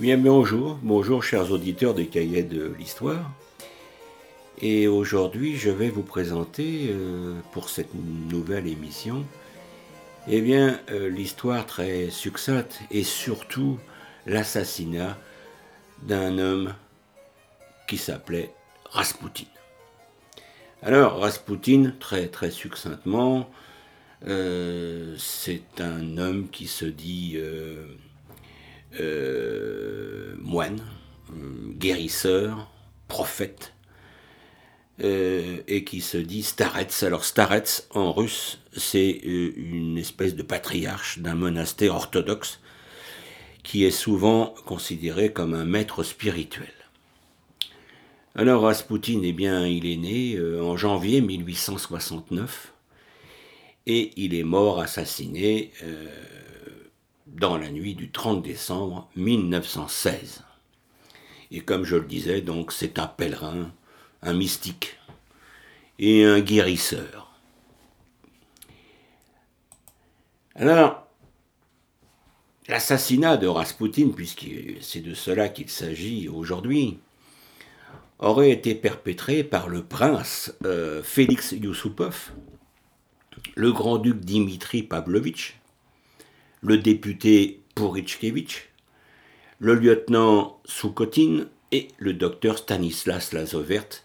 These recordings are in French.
Eh bien, bonjour, bonjour chers auditeurs des cahiers de l'histoire. Et aujourd'hui, je vais vous présenter euh, pour cette nouvelle émission, eh bien, euh, l'histoire très succincte et surtout l'assassinat d'un homme qui s'appelait Rasputin. Alors, Rasputin, très très succinctement, euh, c'est un homme qui se dit euh, euh, moine, guérisseur, prophète, et qui se dit starets. Alors starets en russe, c'est une espèce de patriarche d'un monastère orthodoxe qui est souvent considéré comme un maître spirituel. Alors Rasputin, eh bien, il est né en janvier 1869 et il est mort assassiné euh, dans la nuit du 30 décembre 1916. Et comme je le disais, donc c'est un pèlerin, un mystique et un guérisseur. Alors, l'assassinat de Rasputin, puisque c'est de cela qu'il s'agit aujourd'hui, aurait été perpétré par le prince euh, Félix Yusupov, le grand-duc Dimitri Pavlovitch, le député Purichkevitch, le lieutenant Soukotine et le docteur Stanislas Lazovert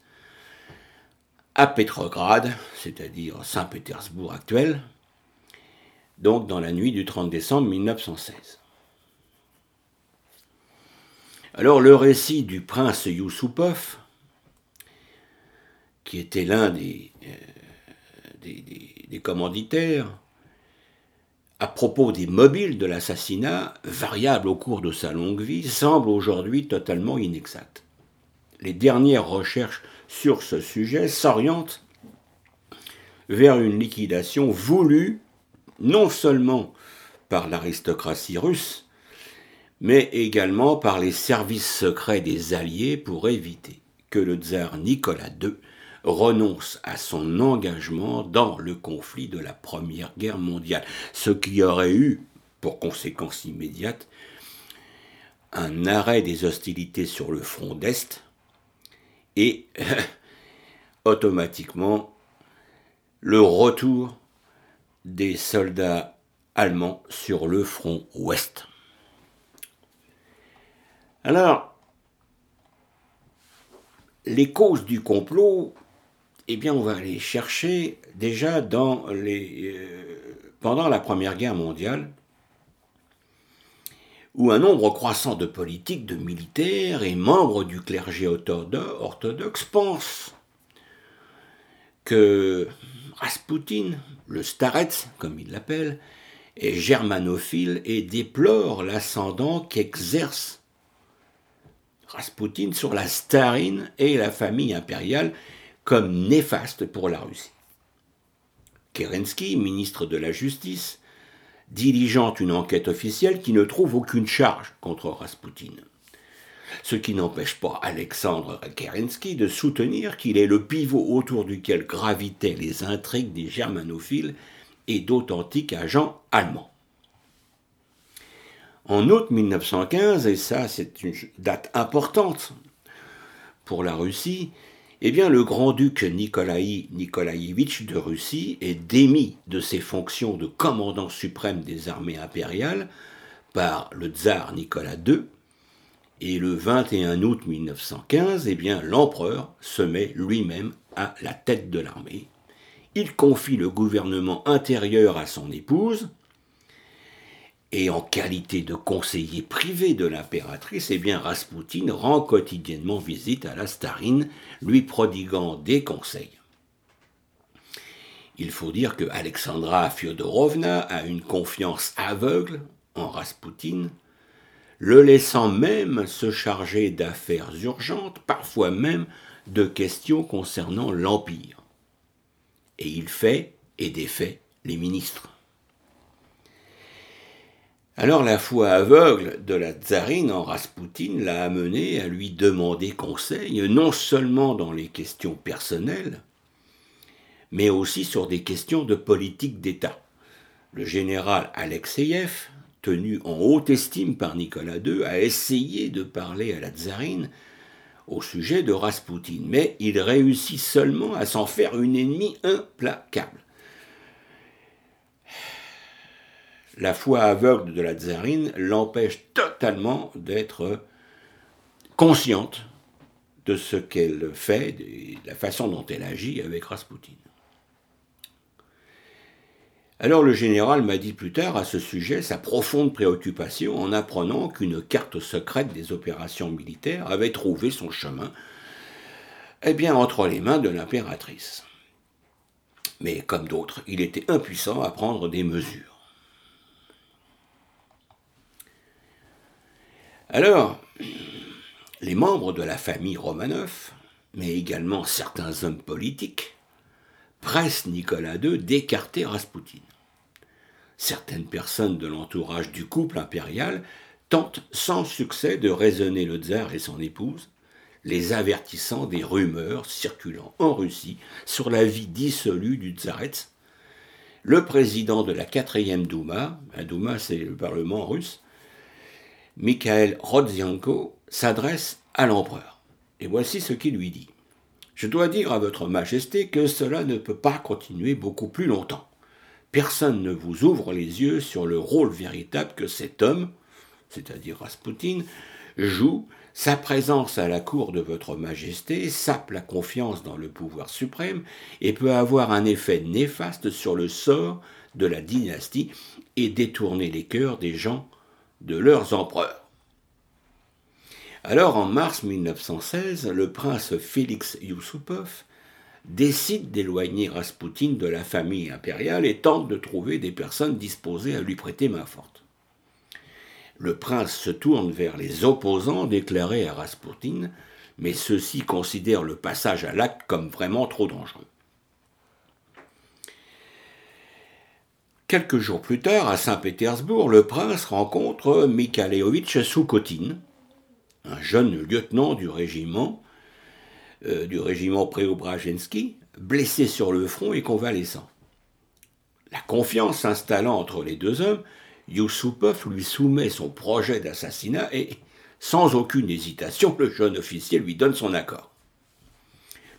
à Petrograd, c'est-à-dire Saint-Pétersbourg actuel, donc dans la nuit du 30 décembre 1916. Alors le récit du prince Yusupov, qui était l'un des, euh, des, commanditaires, à propos des mobiles de l'assassinat, variable au cours de sa longue vie, semble aujourd'hui totalement inexact. Les dernières recherches sur ce sujet s'orientent vers une liquidation voulue non seulement par l'aristocratie russe, mais également par les services secrets des Alliés pour éviter que le tsar Nicolas II renonce à son engagement dans le conflit de la Première Guerre mondiale, ce qui aurait eu pour conséquence immédiate un arrêt des hostilités sur le front d'Est et automatiquement le retour des soldats allemands sur le front ouest. Alors, les causes du complot eh bien, on va aller chercher déjà euh, pendant la Première Guerre mondiale, où un nombre croissant de politiques, de militaires et membres du clergé orthodoxe pensent que Rasputin, le starets, comme il l'appelle, est germanophile et déplore l'ascendant qu'exerce Rasputin sur la starine et la famille impériale comme néfaste pour la Russie. Kerensky, ministre de la Justice, diligente une enquête officielle qui ne trouve aucune charge contre Rasputin. Ce qui n'empêche pas Alexandre Kerensky de soutenir qu'il est le pivot autour duquel gravitaient les intrigues des germanophiles et d'authentiques agents allemands. En août 1915, et ça c'est une date importante pour la Russie, eh bien, le grand-duc Nikolaï Nikolaïevitch de Russie est démis de ses fonctions de commandant suprême des armées impériales par le tsar Nicolas II. Et le 21 août 1915, eh bien, l'empereur se met lui-même à la tête de l'armée. Il confie le gouvernement intérieur à son épouse, et en qualité de conseiller privé de l'impératrice, eh bien Rasputin rend quotidiennement visite à la starine, lui prodiguant des conseils. Il faut dire que Alexandra Fyodorovna a une confiance aveugle en Rasputin, le laissant même se charger d'affaires urgentes, parfois même de questions concernant l'Empire. Et il fait et défait les ministres. Alors la foi aveugle de la tsarine en Raspoutine l'a amené à lui demander conseil, non seulement dans les questions personnelles, mais aussi sur des questions de politique d'État. Le général Alexeyev, tenu en haute estime par Nicolas II, a essayé de parler à la tsarine au sujet de Raspoutine, mais il réussit seulement à s'en faire une ennemie implacable. La foi aveugle de la tsarine l'empêche totalement d'être consciente de ce qu'elle fait, de la façon dont elle agit avec Raspoutine. Alors le général m'a dit plus tard à ce sujet sa profonde préoccupation en apprenant qu'une carte secrète des opérations militaires avait trouvé son chemin eh bien, entre les mains de l'impératrice. Mais comme d'autres, il était impuissant à prendre des mesures. Alors, les membres de la famille Romanov, mais également certains hommes politiques, presse Nicolas II d'écarter Raspoutine. Certaines personnes de l'entourage du couple impérial tentent sans succès de raisonner le tsar et son épouse, les avertissant des rumeurs circulant en Russie sur la vie dissolue du tsarets. Le président de la quatrième Douma, la Douma c'est le parlement russe, Mikhail Rodzianko, s'adresse à l'empereur. Et voici ce qu'il lui dit. Je dois dire à votre Majesté que cela ne peut pas continuer beaucoup plus longtemps. Personne ne vous ouvre les yeux sur le rôle véritable que cet homme, c'est-à-dire Rasputin, joue. Sa présence à la cour de votre Majesté sape la confiance dans le pouvoir suprême et peut avoir un effet néfaste sur le sort de la dynastie et détourner les cœurs des gens de leurs empereurs. Alors, en mars 1916, le prince Félix Yusupov décide d'éloigner Raspoutine de la famille impériale et tente de trouver des personnes disposées à lui prêter main forte. Le prince se tourne vers les opposants déclarés à Raspoutine, mais ceux-ci considèrent le passage à l'acte comme vraiment trop dangereux. Quelques jours plus tard, à Saint-Pétersbourg, le prince rencontre Mikhailovitch Soukotine, un jeune lieutenant du régiment, euh, du régiment Préobrajensky, blessé sur le front et convalescent. La confiance s'installant entre les deux hommes, Yusupov lui soumet son projet d'assassinat et, sans aucune hésitation, le jeune officier lui donne son accord.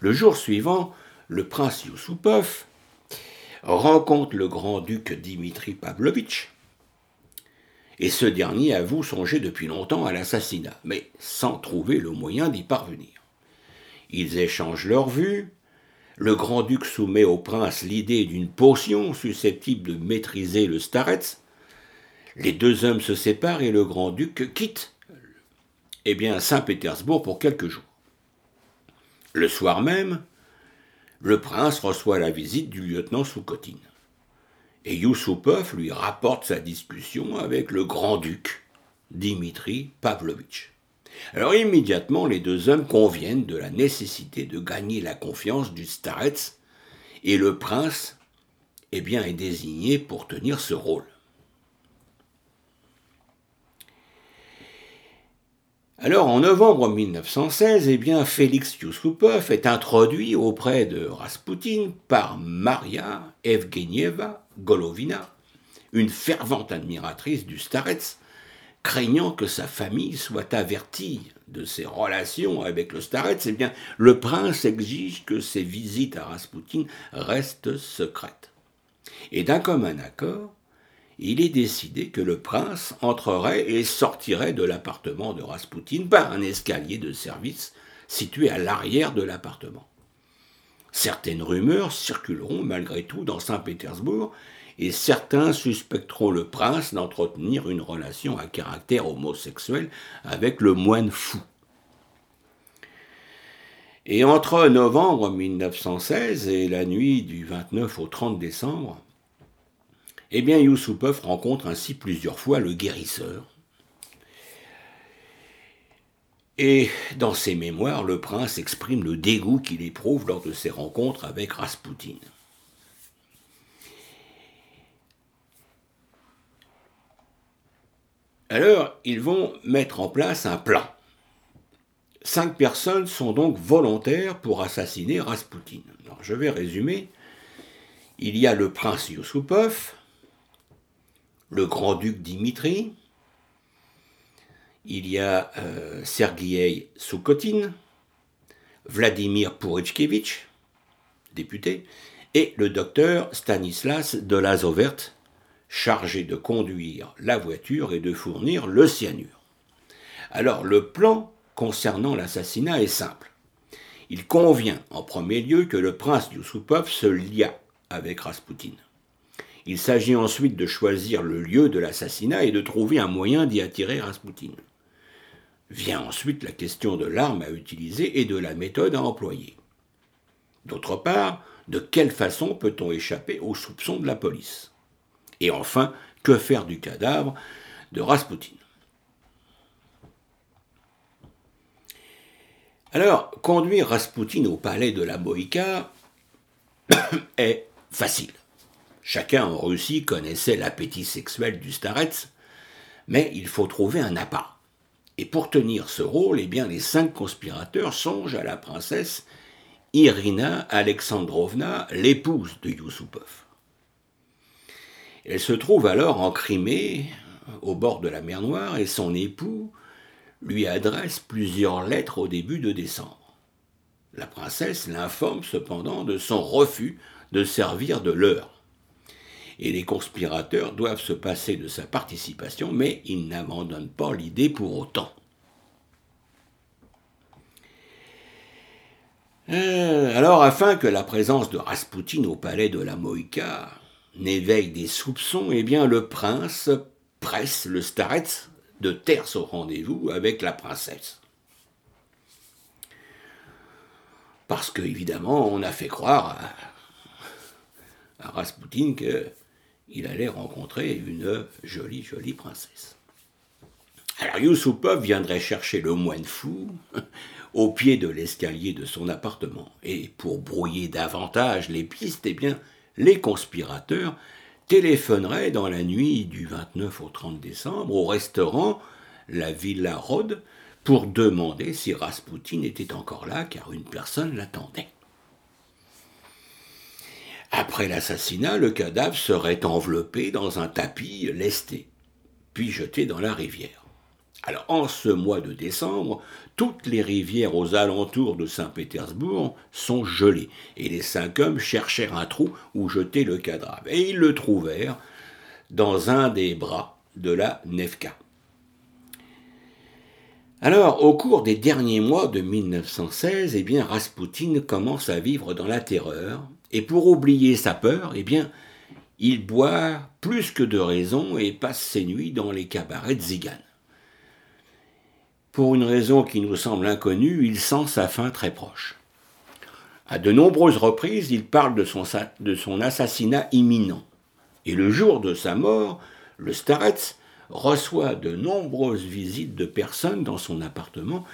Le jour suivant, le prince Yusupov rencontre le grand-duc Dimitri Pavlovitch, et ce dernier avoue songer depuis longtemps à l'assassinat, mais sans trouver le moyen d'y parvenir. Ils échangent leurs vues, le grand-duc soumet au prince l'idée d'une potion susceptible de maîtriser le starets, les deux hommes se séparent et le grand-duc quitte eh bien, Saint-Pétersbourg pour quelques jours. Le soir même, le prince reçoit la visite du lieutenant Soukotine et Yusupov lui rapporte sa discussion avec le grand-duc Dimitri Pavlovitch. Alors immédiatement, les deux hommes conviennent de la nécessité de gagner la confiance du starets, et le prince eh bien, est désigné pour tenir ce rôle. Alors en novembre 1916, eh Félix Yusupov est introduit auprès de Raspoutine par Maria Evgenieva Golovina, une fervente admiratrice du Starets, craignant que sa famille soit avertie de ses relations avec le Starets, eh bien, le prince exige que ses visites à Rasputin restent secrètes. Et d'un commun accord, il est décidé que le prince entrerait et sortirait de l'appartement de Rasputin par un escalier de service situé à l'arrière de l'appartement. Certaines rumeurs circuleront malgré tout dans Saint-Pétersbourg et certains suspecteront le prince d'entretenir une relation à caractère homosexuel avec le moine fou. Et entre novembre 1916 et la nuit du 29 au 30 décembre, eh bien Yusupov rencontre ainsi plusieurs fois le guérisseur, et dans ses mémoires, le prince exprime le dégoût qu'il éprouve lors de ses rencontres avec Raspoutine. Alors, ils vont mettre en place un plan. Cinq personnes sont donc volontaires pour assassiner Raspoutine. Je vais résumer. Il y a le prince Yusupov, le grand-duc Dimitri, il y a euh, Sergei Soukotine, Vladimir Purichkevitch, député, et le docteur Stanislas de Lazovert, chargé de conduire la voiture et de fournir le cyanure. Alors le plan concernant l'assassinat est simple. Il convient en premier lieu que le prince Yusupov se lia avec Raspoutine. Il s'agit ensuite de choisir le lieu de l'assassinat et de trouver un moyen d'y attirer Raspoutine. Vient ensuite la question de l'arme à utiliser et de la méthode à employer. D'autre part, de quelle façon peut-on échapper aux soupçons de la police? Et enfin, que faire du cadavre de Raspoutine Alors, conduire Raspoutine au palais de la Moïka est facile. Chacun en Russie connaissait l'appétit sexuel du starets, mais il faut trouver un appât. Et pour tenir ce rôle, eh bien, les cinq conspirateurs songent à la princesse Irina Alexandrovna, l'épouse de Yusupov. Elle se trouve alors en Crimée, au bord de la mer Noire, et son époux lui adresse plusieurs lettres au début de décembre. La princesse l'informe cependant de son refus de servir de leurre et les conspirateurs doivent se passer de sa participation, mais ils n'abandonnent pas l'idée pour autant. Euh, alors, afin que la présence de Raspoutine au palais de la Moïka n'éveille des soupçons, eh bien, le prince presse le starets de taire au rendez-vous avec la princesse. Parce que, évidemment, on a fait croire à, à Raspoutine que il allait rencontrer une jolie, jolie princesse. Alors Yusupov viendrait chercher le moine fou au pied de l'escalier de son appartement. Et pour brouiller davantage les pistes, eh bien, les conspirateurs téléphoneraient dans la nuit du 29 au 30 décembre au restaurant La Villa Rode pour demander si Raspoutine était encore là, car une personne l'attendait. Après l'assassinat, le cadavre serait enveloppé dans un tapis lesté, puis jeté dans la rivière. Alors, en ce mois de décembre, toutes les rivières aux alentours de Saint-Pétersbourg sont gelées, et les cinq hommes cherchèrent un trou où jeter le cadavre, et ils le trouvèrent dans un des bras de la Nevka. Alors, au cours des derniers mois de 1916, eh bien, Raspoutine commence à vivre dans la terreur, et pour oublier sa peur, eh bien, il boit plus que de raison et passe ses nuits dans les cabarets de Zigan. Pour une raison qui nous semble inconnue, il sent sa fin très proche. À de nombreuses reprises, il parle de son, assassinat imminent. Et le jour de sa mort, le Starets reçoit de nombreuses visites de personnes dans son appartement,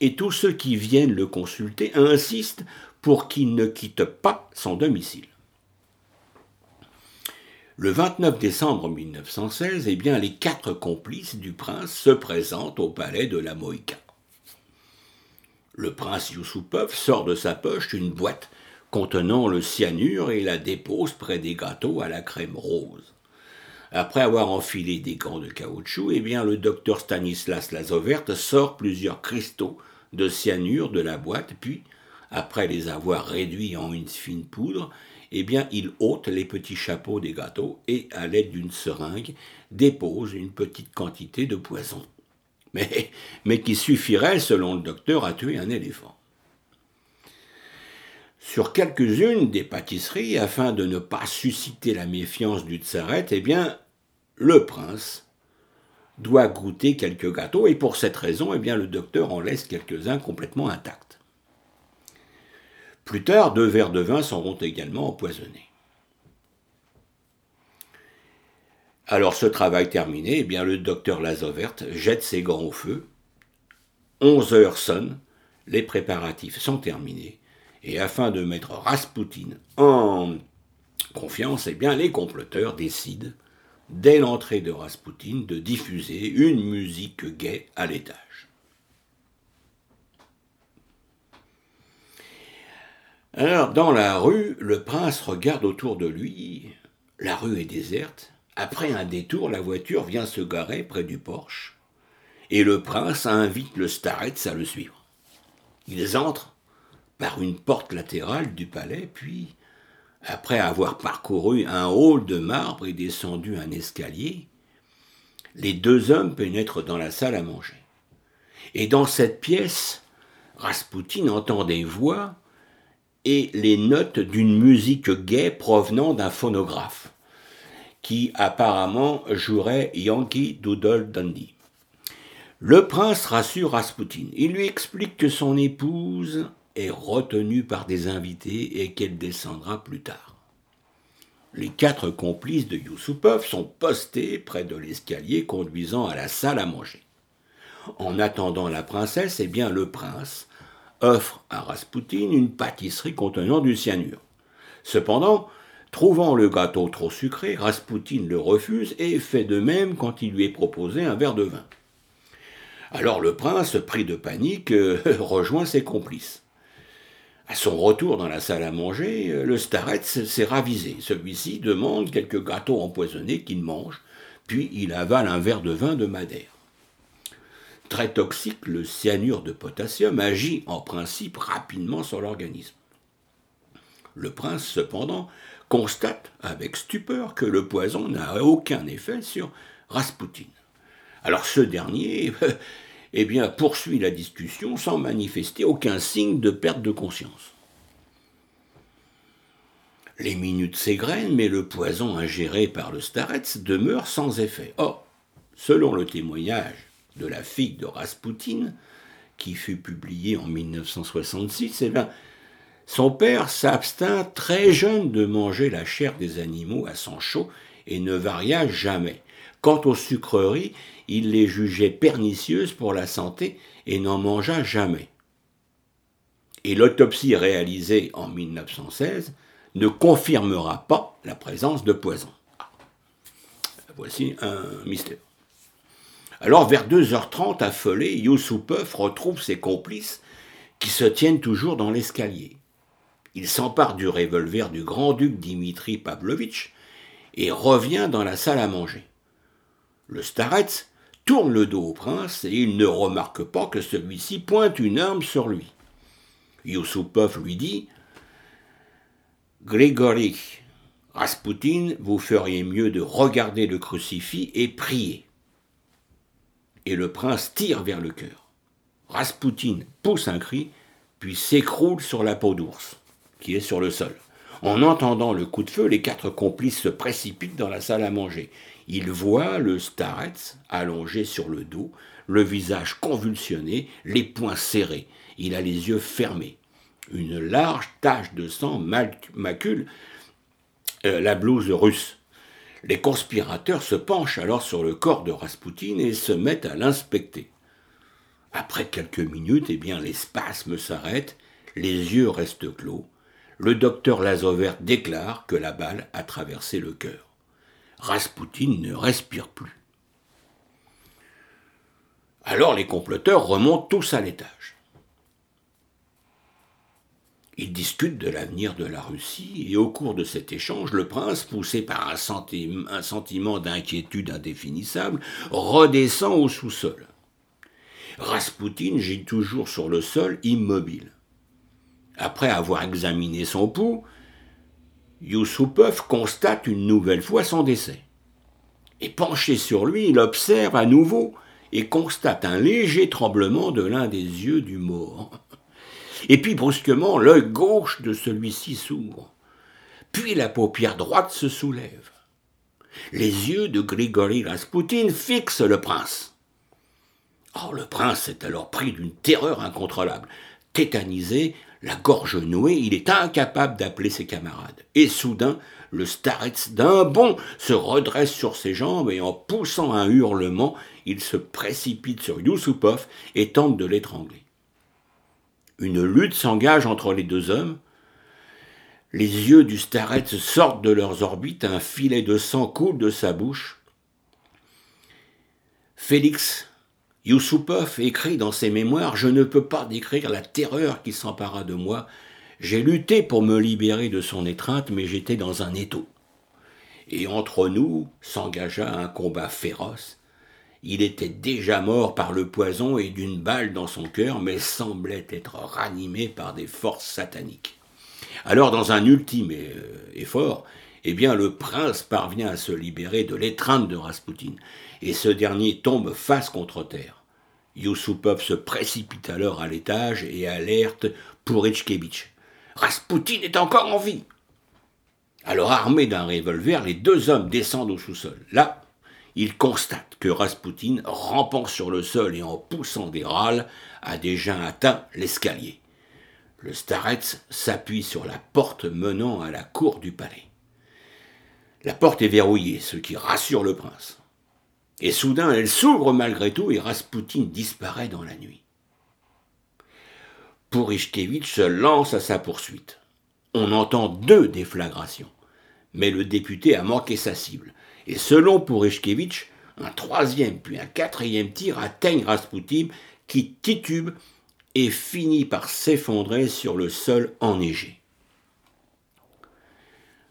et tous ceux qui viennent le consulter insistent pour qu'il ne quitte pas son domicile. Le 29 décembre 1916, eh bien, les quatre complices du prince se présentent au palais de la Moïka. Le prince Yusupov sort de sa poche une boîte contenant le cyanure et la dépose près des gâteaux à la crème rose. Après avoir enfilé des gants de caoutchouc, eh bien, le docteur Stanislas Lazovert sort plusieurs cristaux de cyanure de la boîte, puis après les avoir réduits en une fine poudre, eh bien, il ôte les petits chapeaux des gâteaux et, à l'aide d'une seringue, dépose une petite quantité de poison. Mais, qui suffirait, selon le docteur, à tuer un éléphant. Sur quelques-unes des pâtisseries, afin de ne pas susciter la méfiance du tsaret, eh bien, le prince doit goûter quelques gâteaux, et pour cette raison, eh bien, le docteur en laisse quelques-uns complètement intacts. Plus tard, deux verres de vin seront également empoisonnés. Alors ce travail terminé, eh bien, le docteur Lazovert jette ses gants au feu. Onze heures sonnent, les préparatifs sont terminés, et afin de mettre Raspoutine en confiance, eh bien, les comploteurs décident, dès l'entrée de Raspoutine, de diffuser une musique gaie à l'étage. Alors, dans la rue, le prince regarde autour de lui. La rue est déserte, Après un détour, la voiture vient se garer près du porche, et le prince invite le starets à le suivre. Ils entrent par une porte latérale du palais, puis, après avoir parcouru un hall de marbre et descendu un escalier, les deux hommes pénètrent dans la salle à manger. Et dans cette pièce, Raspoutine entend des voix et les notes d'une musique gaie provenant d'un phonographe, qui apparemment jouerait Yankee Doodle Dandy. Le prince rassure Raspoutine. Il lui explique que son épouse est retenue par des invités et qu'elle descendra plus tard. Les quatre complices de Yusupov sont postés près de l'escalier conduisant à la salle à manger. En attendant la princesse, eh bien le prince offre à Raspoutine une pâtisserie contenant du cyanure. Cependant, trouvant le gâteau trop sucré, Raspoutine le refuse et fait de même quand il lui est proposé un verre de vin. Alors le prince, pris de panique, rejoint ses complices. À son retour dans la salle à manger, le starets s'est ravisé. Celui-ci demande quelques gâteaux empoisonnés qu'il mange, puis il avale un verre de vin de Madère. Très toxique, le cyanure de potassium agit en principe rapidement sur l'organisme. Le prince, cependant, constate avec stupeur que le poison n'a aucun effet sur Raspoutine. Alors ce dernier eh bien, poursuit la discussion sans manifester aucun signe de perte de conscience. Les minutes s'égrènent, mais le poison ingéré par le starets demeure sans effet. Or, selon le témoignage de la fille de Raspoutine, qui fut publié en 1966, eh bien, son père s'abstint très jeune de manger la chair des animaux à sang chaud et ne varia jamais. Quant aux sucreries, il les jugeait pernicieuses pour la santé et n'en mangea jamais. Et l'autopsie réalisée en 1916 ne confirmera pas la présence de poison. Ah. Voici un mystère. Alors, vers 2h30, affolé, Youssoupov retrouve ses complices qui se tiennent toujours dans l'escalier. Il s'empare du revolver du grand-duc Dimitri Pavlovitch et revient dans la salle à manger. Le starets tourne le dos au prince et il ne remarque pas que celui-ci pointe une arme sur lui. Youssoupov lui dit Grigory, Raspoutine, vous feriez mieux de regarder le crucifix et prier et le prince tire vers le cœur. Raspoutine pousse un cri, puis s'écroule sur la peau d'ours, qui est sur le sol. En entendant le coup de feu, les quatre complices se précipitent dans la salle à manger. Ils voient le starets allongé sur le dos, le visage convulsionné, les poings serrés. Il a les yeux fermés. Une large tache de sang macule euh, la blouse russe. Les conspirateurs se penchent alors sur le corps de Raspoutine et se mettent à l'inspecter. Après quelques minutes, eh bien, les spasmes s'arrêtent, les yeux restent clos. Le docteur Lazovert déclare que la balle a traversé le cœur. Raspoutine ne respire plus. Alors les comploteurs remontent tous à l'étage. Ils discutent de l'avenir de la Russie et au cours de cet échange, le prince, poussé par un, sentiment d'inquiétude indéfinissable, redescend au sous-sol. Raspoutine gît toujours sur le sol, immobile. Après avoir examiné son pouls, Youssoupov constate une nouvelle fois son décès. Et penché sur lui, il observe à nouveau et constate un léger tremblement de l'un des yeux du mort. Et puis brusquement, l'œil gauche de celui-ci s'ouvre. Puis la paupière droite se soulève. Les yeux de Grigory Raspoutine fixent le prince. Or, le prince est alors pris d'une terreur incontrôlable. Tétanisé, la gorge nouée, il est incapable d'appeler ses camarades. Et soudain, le starets d'un bond se redresse sur ses jambes et en poussant un hurlement, il se précipite sur Yusupov et tente de l'étrangler. Une lutte s'engage entre les deux hommes. Les yeux du starets sortent de leurs orbites, un filet de sang coule de sa bouche. Félix Youssoupov écrit dans ses mémoires Je ne peux pas décrire la terreur qui s'empara de moi. J'ai lutté pour me libérer de son étreinte, mais j'étais dans un étau. et entre nous s'engagea un combat féroce. Il était déjà mort par le poison et d'une balle dans son cœur, mais semblait être ranimé par des forces sataniques. Alors, dans un ultime euh, effort, eh bien, le prince parvient à se libérer de l'étreinte de Raspoutine, et ce dernier tombe face contre terre. Yusupov se précipite alors à l'étage et alerte Pourechkevitch. Raspoutine est encore en vie. Alors, armés d'un revolver, les deux hommes descendent au sous-sol. Là, ils constatent que Raspoutine, rampant sur le sol et en poussant des râles, a déjà atteint l'escalier. Le starets s'appuie sur la porte menant à la cour du palais. La porte est verrouillée, ce qui rassure le prince. Et soudain, elle s'ouvre malgré tout et Raspoutine disparaît dans la nuit. Pourishkevitch se lance à sa poursuite. On entend deux déflagrations, mais le député a manqué sa cible. Et selon Pourishkevitch, un troisième puis un quatrième tir atteignent Raspoutine qui titube et finit par s'effondrer sur le sol enneigé.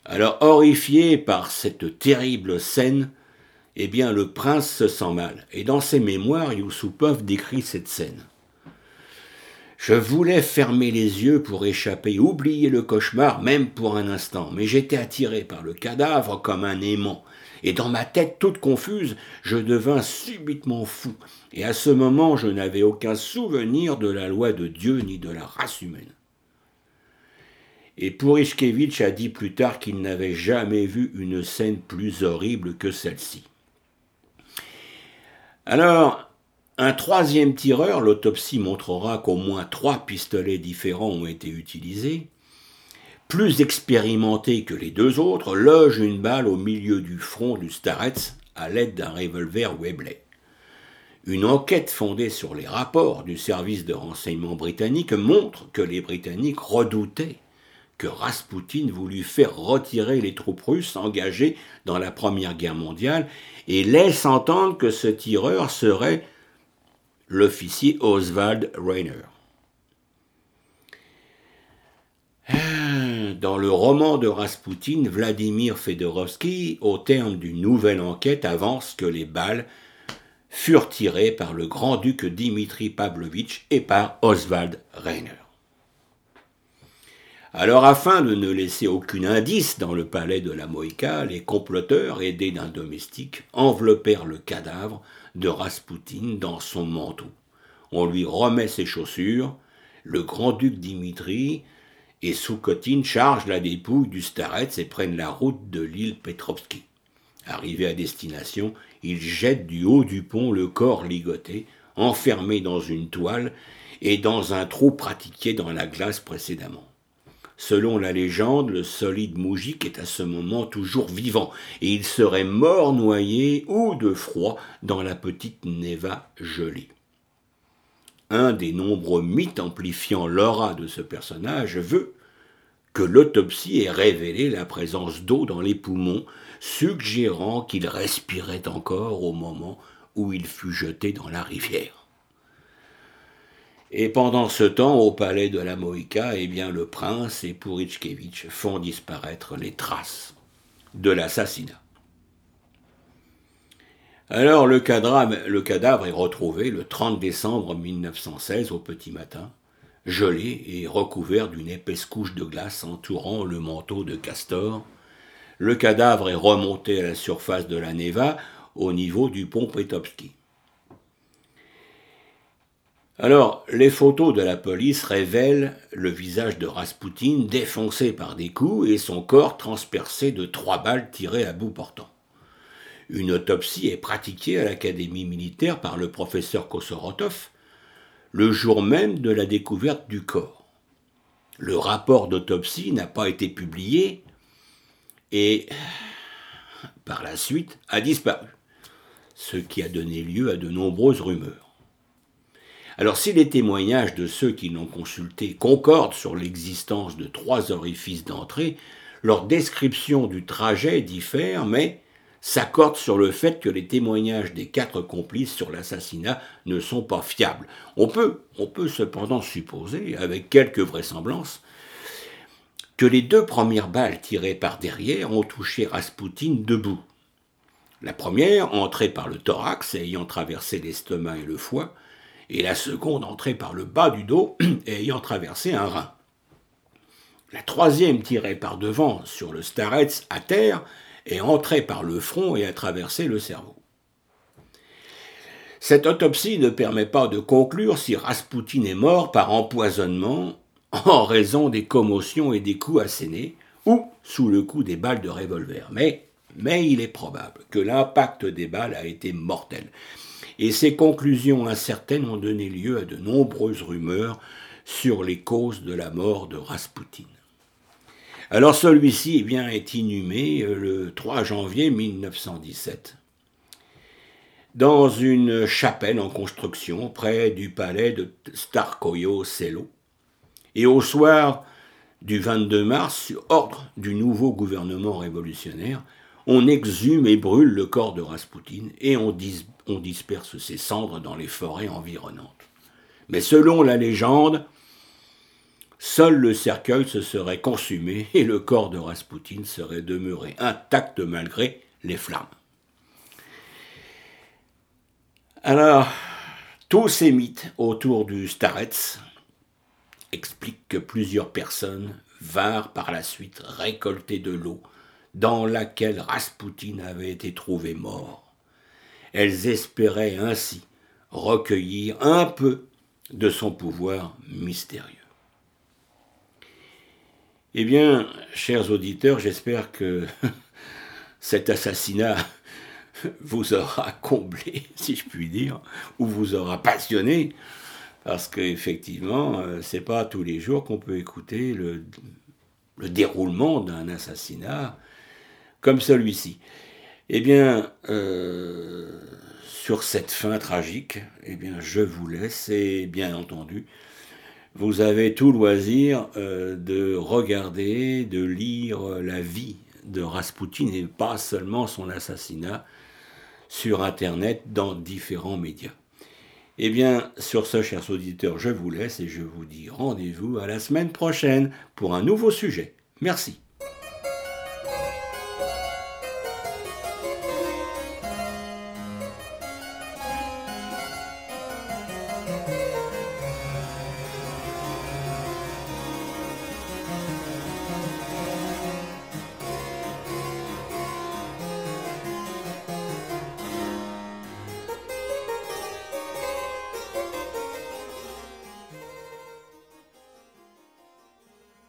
Alors horrifié par cette terrible scène, eh bien le prince se sent mal, et dans ses mémoires, Youssoupov décrit cette scène. Je voulais fermer les yeux pour échapper, oublier le cauchemar, même pour un instant, mais j'étais attiré par le cadavre comme un aimant, et dans ma tête toute confuse, je devins subitement fou, et à ce moment je n'avais aucun souvenir de la loi de Dieu ni de la race humaine. Et Pourishkevitch a dit plus tard qu'il n'avait jamais vu une scène plus horrible que celle-ci. Alors, un troisième tireur, l'autopsie montrera qu'au moins trois pistolets différents ont été utilisés, plus expérimenté que les deux autres, loge une balle au milieu du front du Starets à l'aide d'un revolver Webley. Une enquête fondée sur les rapports du service de renseignement britannique montre que les Britanniques redoutaient que Raspoutine voulut faire retirer les troupes russes engagées dans la Première Guerre mondiale et laisse entendre que ce tireur serait l'officier Oswald Rainer. Dans le roman de Raspoutine, Vladimir Fedorovski, au terme d'une nouvelle enquête, avance que les balles furent tirées par le grand-duc Dimitri Pavlovitch et par Oswald Rainer. Alors, afin de ne laisser aucun indice dans le palais de la Moïka, les comploteurs, aidés d'un domestique, enveloppèrent le cadavre de Raspoutine dans son manteau. On lui remet ses chaussures. Le grand-duc Dimitri et Soukotine chargent la dépouille du Starets et prennent la route de l'île Petrovski. Arrivé à destination, ils jettent du haut du pont le corps ligoté, enfermé dans une toile et dans un trou pratiqué dans la glace précédemment. Selon la légende, le solide moujik est à ce moment toujours vivant, et il serait mort noyé ou de froid dans la petite Neva gelée. Un des nombreux mythes amplifiant l'aura de ce personnage veut que l'autopsie ait révélé la présence d'eau dans les poumons, suggérant qu'il respirait encore au moment où il fut jeté dans la rivière. Et pendant ce temps, au palais de la Moïka, eh le prince et Pourickevitch font disparaître les traces de l'assassinat. Alors le cadavre, est retrouvé le 30 décembre 1916 au petit matin, gelé et recouvert d'une épaisse couche de glace entourant le manteau de Castor. Le cadavre est remonté à la surface de la Neva au niveau du pont Petopski. Alors, les photos de la police révèlent le visage de Raspoutine défoncé par des coups et son corps transpercé de trois balles tirées à bout portant. Une autopsie est pratiquée à l'Académie militaire par le professeur Kosorotov le jour même de la découverte du corps. Le rapport d'autopsie n'a pas été publié et, par la suite, a disparu, ce qui a donné lieu à de nombreuses rumeurs. Alors si les témoignages de ceux qui l'ont consulté concordent sur l'existence de trois orifices d'entrée, leur description du trajet diffère, mais s'accordent sur le fait que les témoignages des quatre complices sur l'assassinat ne sont pas fiables. On peut, on peut cependant supposer, avec quelque vraisemblance, que les deux premières balles tirées par derrière ont touché Raspoutine debout. La première, entrée par le thorax ayant traversé l'estomac et le foie, et la seconde entrée par le bas du dos ayant traversé un rein. La troisième tirée par devant sur le starets à terre est entrée par le front et a traversé le cerveau. Cette autopsie ne permet pas de conclure si Raspoutine est mort par empoisonnement en raison des commotions et des coups assénés ou sous le coup des balles de revolver. Mais il est probable que l'impact des balles a été mortel. Et ces conclusions incertaines ont donné lieu à de nombreuses rumeurs sur les causes de la mort de Raspoutine. Alors celui-ci eh bien, est inhumé euh, le 3 janvier 1917 dans une chapelle en construction près du palais de Starkoyo Selo. Et au soir du 22 mars, sur ordre du nouveau gouvernement révolutionnaire, on exhume et brûle le corps de Raspoutine et on, disperse ses cendres dans les forêts environnantes. Mais selon la légende, seul le cercueil se serait consumé et le corps de Raspoutine serait demeuré intact malgré les flammes. Alors, tous ces mythes autour du Starets expliquent que plusieurs personnes vinrent par la suite récolter de l'eau dans laquelle Raspoutine avait été trouvé mort. Elles espéraient ainsi recueillir un peu de son pouvoir mystérieux. Eh bien, chers auditeurs, j'espère que cet assassinat vous aura comblé, si je puis dire, ou vous aura passionné, parce qu'effectivement, euh, c'est pas tous les jours qu'on peut écouter le, déroulement d'un assassinat comme celui-ci. Eh bien, euh, sur cette fin tragique, eh bien, je vous laisse et bien entendu, vous avez tout loisir euh, de regarder, de lire la vie de Raspoutine et pas seulement son assassinat, sur Internet dans différents médias. Eh bien, sur ce, chers auditeurs, je vous laisse et je vous dis rendez-vous à la semaine prochaine pour un nouveau sujet. Merci.